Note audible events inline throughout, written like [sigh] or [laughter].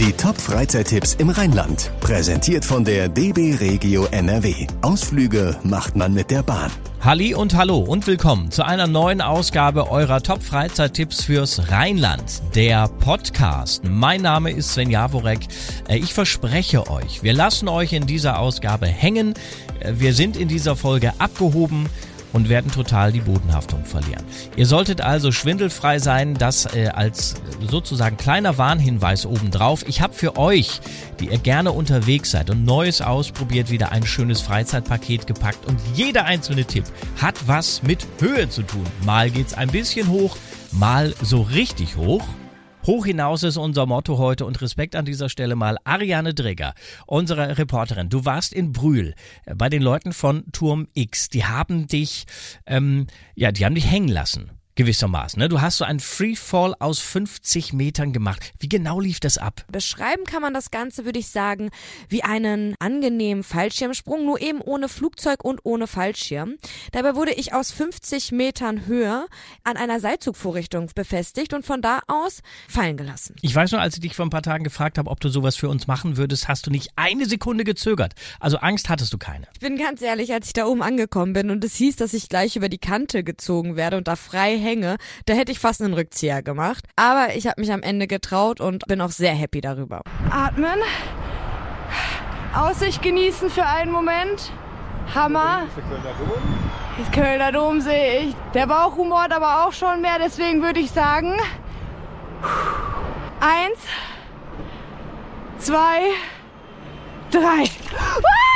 Die Top-Freizeittipps im Rheinland. Präsentiert von der DB Regio NRW. Ausflüge macht man mit der Bahn. Halli und hallo und willkommen zu einer neuen Ausgabe eurer Top-Freizeittipps fürs Rheinland, der Podcast. Mein Name ist Sven Jaworek. Äh, ich verspreche euch, wir lassen euch in dieser Ausgabe hängen. Äh, wir sind in dieser Folge abgehoben und werden total die Bodenhaftung verlieren. Ihr solltet also schwindelfrei sein, das äh, als sozusagen kleiner Warnhinweis obendrauf. Ich habe für euch, die ihr gerne unterwegs seid und Neues ausprobiert, wieder ein schönes Freizeitpaket gepackt und jeder einzelne Tipp hat was mit Höhe zu tun. Mal geht's ein bisschen hoch, mal so richtig hoch. Hoch hinaus ist unser Motto heute und Respekt an dieser Stelle mal Ariane Dregger, unsere Reporterin. Du warst in Brühl äh, bei den Leuten von Turm X. Die haben dich, ähm, ja, die haben dich hängen lassen gewissermaßen. Ne? Du hast so einen Freefall aus 50 Metern gemacht. Wie genau lief das ab? Beschreiben kann man das Ganze, würde ich sagen, wie einen angenehmen Fallschirmsprung, nur eben ohne Flugzeug und ohne Fallschirm. Dabei wurde ich aus 50 Metern Höhe an einer Seilzugvorrichtung befestigt und von da aus fallen gelassen. Ich weiß nur, als ich dich vor ein paar Tagen gefragt habe, ob du sowas für uns machen würdest, hast du nicht eine Sekunde gezögert. Also Angst hattest du keine. Ich bin ganz ehrlich, als ich da oben angekommen bin und es hieß, dass ich gleich über die Kante gezogen werde und da frei hänge, Hänge, da hätte ich fast einen Rückzieher gemacht. Aber ich habe mich am Ende getraut und bin auch sehr happy darüber. Atmen. Aussicht genießen für einen Moment. Hammer. Das Kölner Dom sehe ich. Der Bauch rumort aber auch schon mehr, deswegen würde ich sagen. Eins, zwei, drei. Oh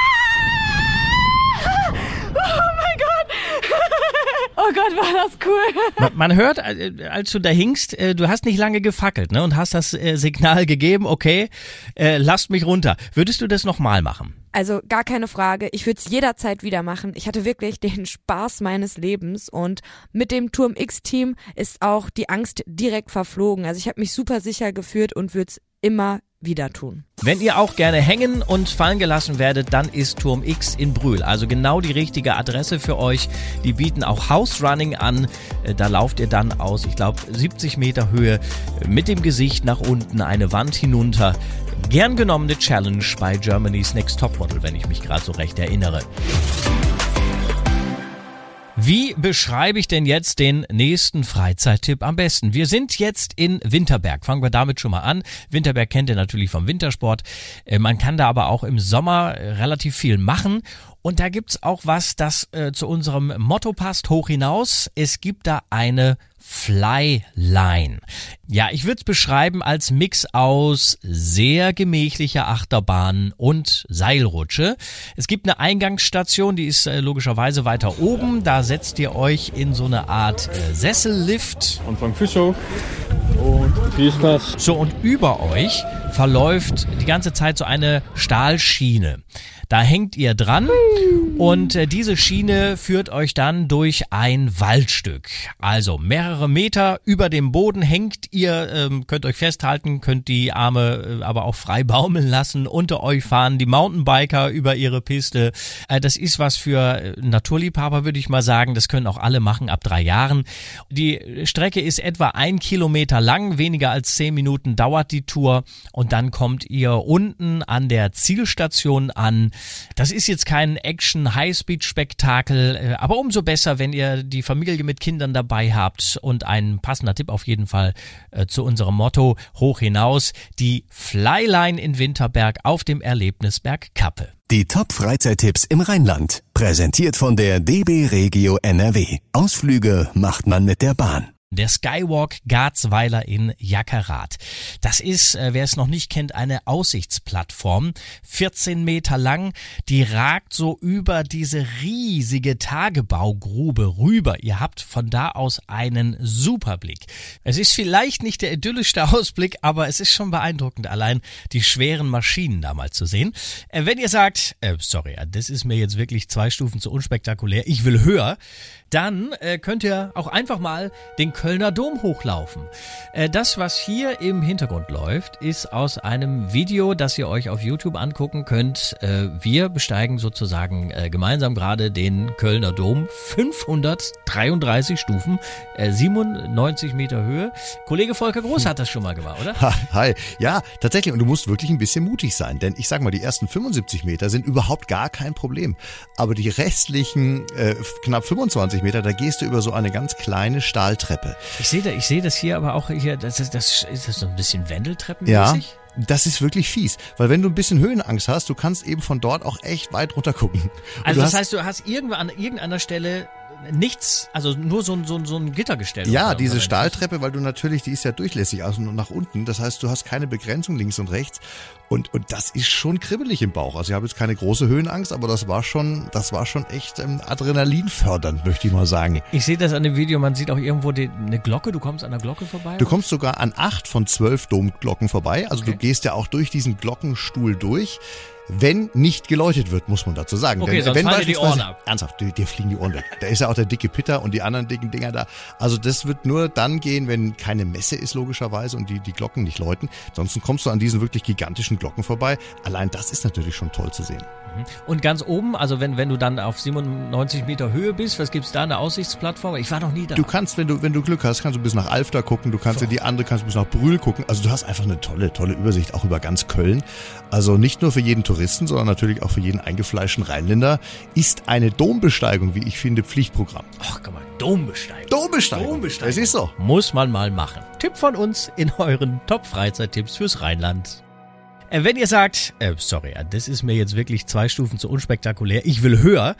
das cool. Man, man hört, äh, als du da hingst, äh, du hast nicht lange gefackelt ne, und hast das äh, Signal gegeben, okay, lasst mich runter. Würdest du das nochmal machen? Also gar keine Frage. Ich würde es jederzeit wieder machen. Ich hatte wirklich den Spaß meines Lebens und mit dem Turm X-Team ist auch die Angst direkt verflogen. Also ich habe mich super sicher geführt und würde es immer wieder tun. Wenn ihr auch gerne hängen und fallen gelassen werdet, dann ist Turm X in Brühl. Also genau die richtige Adresse für euch. Die bieten auch House Running an. Äh, da lauft ihr dann aus, ich glaube, 70 Meter Höhe mit dem Gesicht nach unten, eine Wand hinunter. Gern genommene Challenge bei Germany's Next Topmodel, wenn ich mich gerade so recht erinnere. Wie beschreibe ich denn jetzt den nächsten Freizeittipp am besten? Wir sind jetzt in Winterberg. Fangen wir damit schon mal an. Winterberg kennt ihr natürlich vom Wintersport. Äh, man kann da aber auch im Sommer relativ viel machen. Und da gibt's auch was, das äh, zu unserem Motto passt, hoch hinaus. Es gibt da eine Flyline. Ja, ich würde es beschreiben als Mix aus sehr gemächlicher Achterbahn und Seilrutsche. Es gibt eine Eingangsstation, die ist äh, logischerweise weiter oben. Da setzt ihr euch in so eine Art äh, Sessellift. Anfang Fuß hoch und viel Spaß. So, und über euch verläuft die ganze Zeit so eine Stahlschiene. Da hängt ihr dran und äh, diese Schiene führt euch dann durch ein Waldstück. Also mehrere Meter über dem Boden hängt ihr, ähm, könnt euch festhalten, könnt die Arme äh, aber auch frei baumeln lassen. Unter euch fahren die Mountainbiker über ihre Piste. Äh, das ist was für äh, Naturliebhaber, würde ich mal sagen. Das können auch alle machen ab drei Jahren. Die Strecke ist etwa ein Kilometer lang, weniger als zehn Minuten dauert die Tour und dann kommt ihr unten an der Zielstation an. Das ist jetzt kein Action-Highspeed-Spektakel, äh, aber umso besser, wenn ihr die Familie mit Kindern dabei habt. Und ein passender Tipp auf jeden Fall äh, zu unserem Motto hoch hinaus, die Flyline in Winterberg auf dem Erlebnisberg Kappe. Die Top-Freizeittipps im Rheinland. Präsentiert von der DB Regio NRW. Ausflüge macht man mit der Bahn der Skywalk Garzweiler in Jackerat. Das ist, äh, wer es noch nicht kennt, eine Aussichtsplattform, 14 Meter lang, die ragt so über diese riesige Tagebaugrube rüber. Ihr habt von da aus einen Superblick. Es ist vielleicht nicht der idyllischste [laughs] Ausblick, aber es ist schon beeindruckend, allein die schweren Maschinen da mal zu sehen. Äh, wenn ihr sagt, äh, sorry, das ist mir jetzt wirklich zwei Stufen zu unspektakulär, ich will höher, dann äh, könnt ihr auch einfach mal den Kölner Dom hochlaufen. Äh, das, was hier im Hintergrund läuft, ist aus einem Video, das ihr euch auf YouTube angucken könnt. Äh, wir besteigen sozusagen äh, gemeinsam gerade den Kölner Dom. 533 Stufen, 97 Meter Höhe. Kollege Volker Groß hat das schon mal gemacht, oder? Hi. Ja, tatsächlich. Und du musst wirklich ein bisschen mutig sein. Denn ich sag mal, die ersten 75 Meter sind überhaupt gar kein Problem. Aber die restlichen äh, knapp 25 Meter, da gehst du über so eine ganz kleine Stahltreppe. Ich sehe da, ich sehe das hier aber auch hier, das ist, das ist das so ein bisschen Wendeltreppenmäßig? Ja. Das ist wirklich fies, weil wenn du ein bisschen Höhenangst hast, du kannst eben von dort auch echt weit runter gucken. Also das heißt, du hast irgendwo an irgendeiner Stelle nichts, also nur so ein, so ein, so ein Gittergestell. Ja, diese Stahltreppe, weil du natürlich, die ist ja durchlässig und nach unten. Das heißt, du hast keine Begrenzung links und rechts. Und, und das ist schon kribbelig im Bauch. Also ich habe jetzt keine große Höhenangst, aber das war schon, das war schon echt ähm, adrenalinfördernd, möchte ich mal sagen. Ich sehe das an dem Video, man sieht auch irgendwo die, eine Glocke, du kommst an der Glocke vorbei? Du kommst sogar an acht von zwölf Domglocken vorbei. Also okay. du gehst ja auch durch diesen Glockenstuhl durch wenn nicht geläutet wird, muss man dazu sagen. Okay, Denn, sonst wenn fallen die Ohren ab. Ernsthaft, dir, dir fliegen die Ohren weg. Da ist ja auch der dicke Pitter und die anderen dicken Dinger da. Also das wird nur dann gehen, wenn keine Messe ist logischerweise und die, die Glocken nicht läuten. Ansonsten kommst du an diesen wirklich gigantischen Glocken vorbei. Allein das ist natürlich schon toll zu sehen. Mhm. Und ganz oben, also wenn, wenn du dann auf 97 Meter Höhe bist, was gibt's da, eine Aussichtsplattform? Ich war noch nie da. Du kannst, wenn du, wenn du Glück hast, kannst du bis nach Alfter gucken, du kannst in die andere, kannst du bis nach Brühl gucken. Also du hast einfach eine tolle, tolle Übersicht, auch über ganz Köln. Also nicht nur für jeden Touristen, sondern natürlich auch für jeden eingefleischten Rheinländer ist eine Dombesteigung, wie ich finde, Pflichtprogramm. Ach, guck mal, Dombesteigung. Dombesteigung. Dombesteigung. Das ist so. Muss man mal machen. Tipp von uns in euren Top-Freizeittipps fürs Rheinland. Äh, wenn ihr sagt, äh, sorry, das ist mir jetzt wirklich zwei Stufen zu unspektakulär, ich will höher,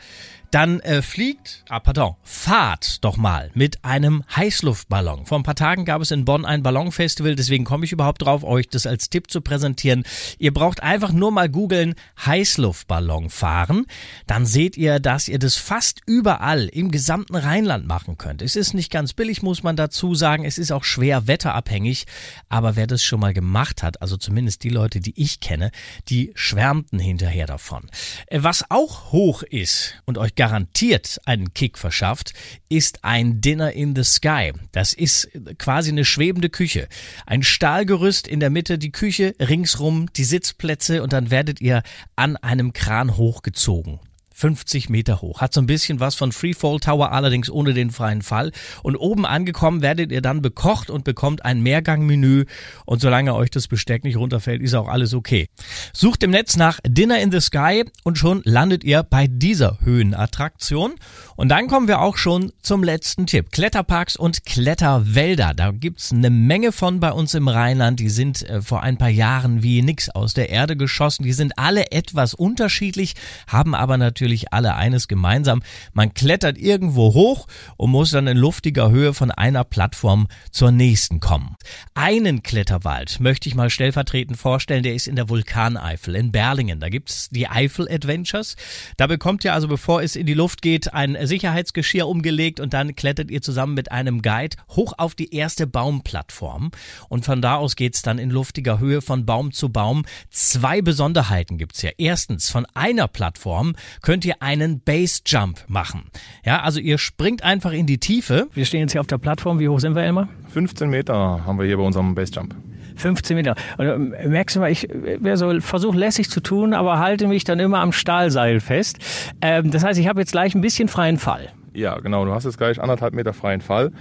dann äh, fliegt, ah pardon, fahrt doch mal mit einem Heißluftballon. Vor ein paar Tagen gab es in Bonn ein Ballonfestival, deswegen komme ich überhaupt drauf, euch das als Tipp zu präsentieren. Ihr braucht einfach nur mal googeln Heißluftballon fahren, dann seht ihr, dass ihr das fast überall im gesamten Rheinland machen könnt. Es ist nicht ganz billig, muss man dazu sagen, es ist auch schwer wetterabhängig, aber wer das schon mal gemacht hat, also zumindest die Leute, die ich kenne, die schwärmten hinterher davon. Äh, was auch hoch ist und euch garantiert einen Kick verschafft, ist ein Dinner in the Sky. Das ist quasi eine schwebende Küche. Ein Stahlgerüst in der Mitte, die Küche, ringsrum die Sitzplätze und dann werdet ihr an einem Kran hochgezogen. 50 Meter hoch. Hat so ein bisschen was von Freefall Tower, allerdings ohne den freien Fall. Und oben angekommen werdet ihr dann bekocht und bekommt ein Mehrgangmenü. Und solange euch das Besteck nicht runterfällt, ist auch alles okay. Sucht im Netz nach Dinner in the Sky und schon landet ihr bei dieser Höhenattraktion. Und dann kommen wir auch schon zum letzten Tipp. Kletterparks und Kletterwälder. Da gibt's eine Menge von bei uns im Rheinland. Die sind äh, vor ein paar Jahren wie nix aus der Erde geschossen. Die sind alle etwas unterschiedlich, haben aber natürlich natürlich alle eines gemeinsam. Man klettert irgendwo hoch und muss dann in luftiger Höhe von einer Plattform zur nächsten kommen. Einen Kletterwald möchte ich mal stellvertretend vorstellen, der ist in der Vulkaneifel in Berlingen. Da gibt's die Eifel Adventures. Da bekommt ihr also, bevor es in die Luft geht, ein Sicherheitsgeschirr umgelegt und dann klettert ihr zusammen mit einem Guide hoch auf die erste Baumplattform. Und von da aus geht's dann in luftiger Höhe von Baum zu Baum. Zwei Besonderheiten gibt's hier. Erstens, von einer Plattform könnt könnt ihr einen Base Jump machen. Ja, also ihr springt einfach in die Tiefe. Wir stehen jetzt hier auf der Plattform. Wie hoch sind wir, Elmar? 15 Meter haben wir hier bei unserem Base Jump. 15 Meter. Und äh, merkst du mal, ich so versucht lässig zu tun, aber halte mich dann immer am Stahlseil fest. Ähm, das heißt, ich habe jetzt gleich ein bisschen freien Fall. Ja, genau. Du hast jetzt gleich anderthalb Meter freien Fall.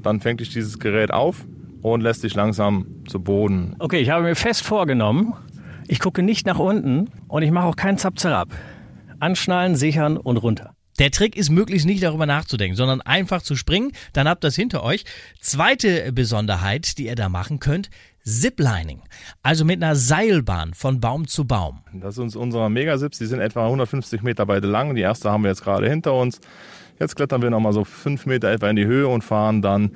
Dann fängt dich dieses Gerät auf und lässt dich langsam zu Boden. Okay, ich habe mir fest vorgenommen, ich gucke nicht nach unten und ich mache auch keinen Zapzerab. Anschnallen, sichern und runter. Der Trick ist möglichst nicht darüber nachzudenken, sondern einfach zu springen, dann habt ihr das hinter euch. Zweite Besonderheit, die ihr da machen könnt, Ziplining, also mit einer Seilbahn von Baum zu Baum. Das sind unsere Megasips, die sind etwa 150 Meter beide lang. Die erste haben wir jetzt gerade hinter uns. Jetzt klettern wir nochmal so fünf Meter etwa in die Höhe und fahren dann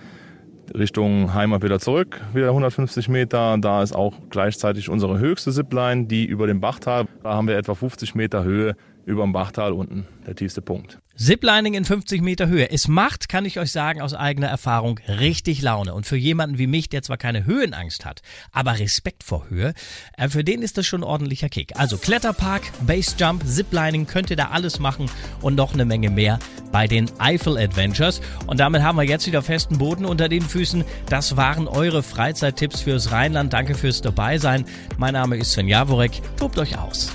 Richtung Heimat wieder zurück, wieder 150 Meter. Da ist auch gleichzeitig unsere höchste Zipline, die über dem Bachtal. Da haben wir etwa 50 Meter Höhe über dem Bachtal unten der tiefste Punkt. Ziplining in 50 Meter Höhe. Es macht, kann ich euch sagen, aus eigener Erfahrung richtig Laune. Und für jemanden wie mich, der zwar keine Höhenangst hat, aber Respekt vor Höhe, äh, für den ist das schon ein ordentlicher Kick. Also Kletterpark, Basejump, Ziplining, könnt ihr da alles machen und noch eine Menge mehr bei den Eiffel Adventures. Und damit haben wir jetzt wieder festen Boden unter den Füßen. Das waren eure Freizeittipps fürs Rheinland. Danke fürs Dabeisein. Mein Name ist Sven Jaworek. Tobt euch aus.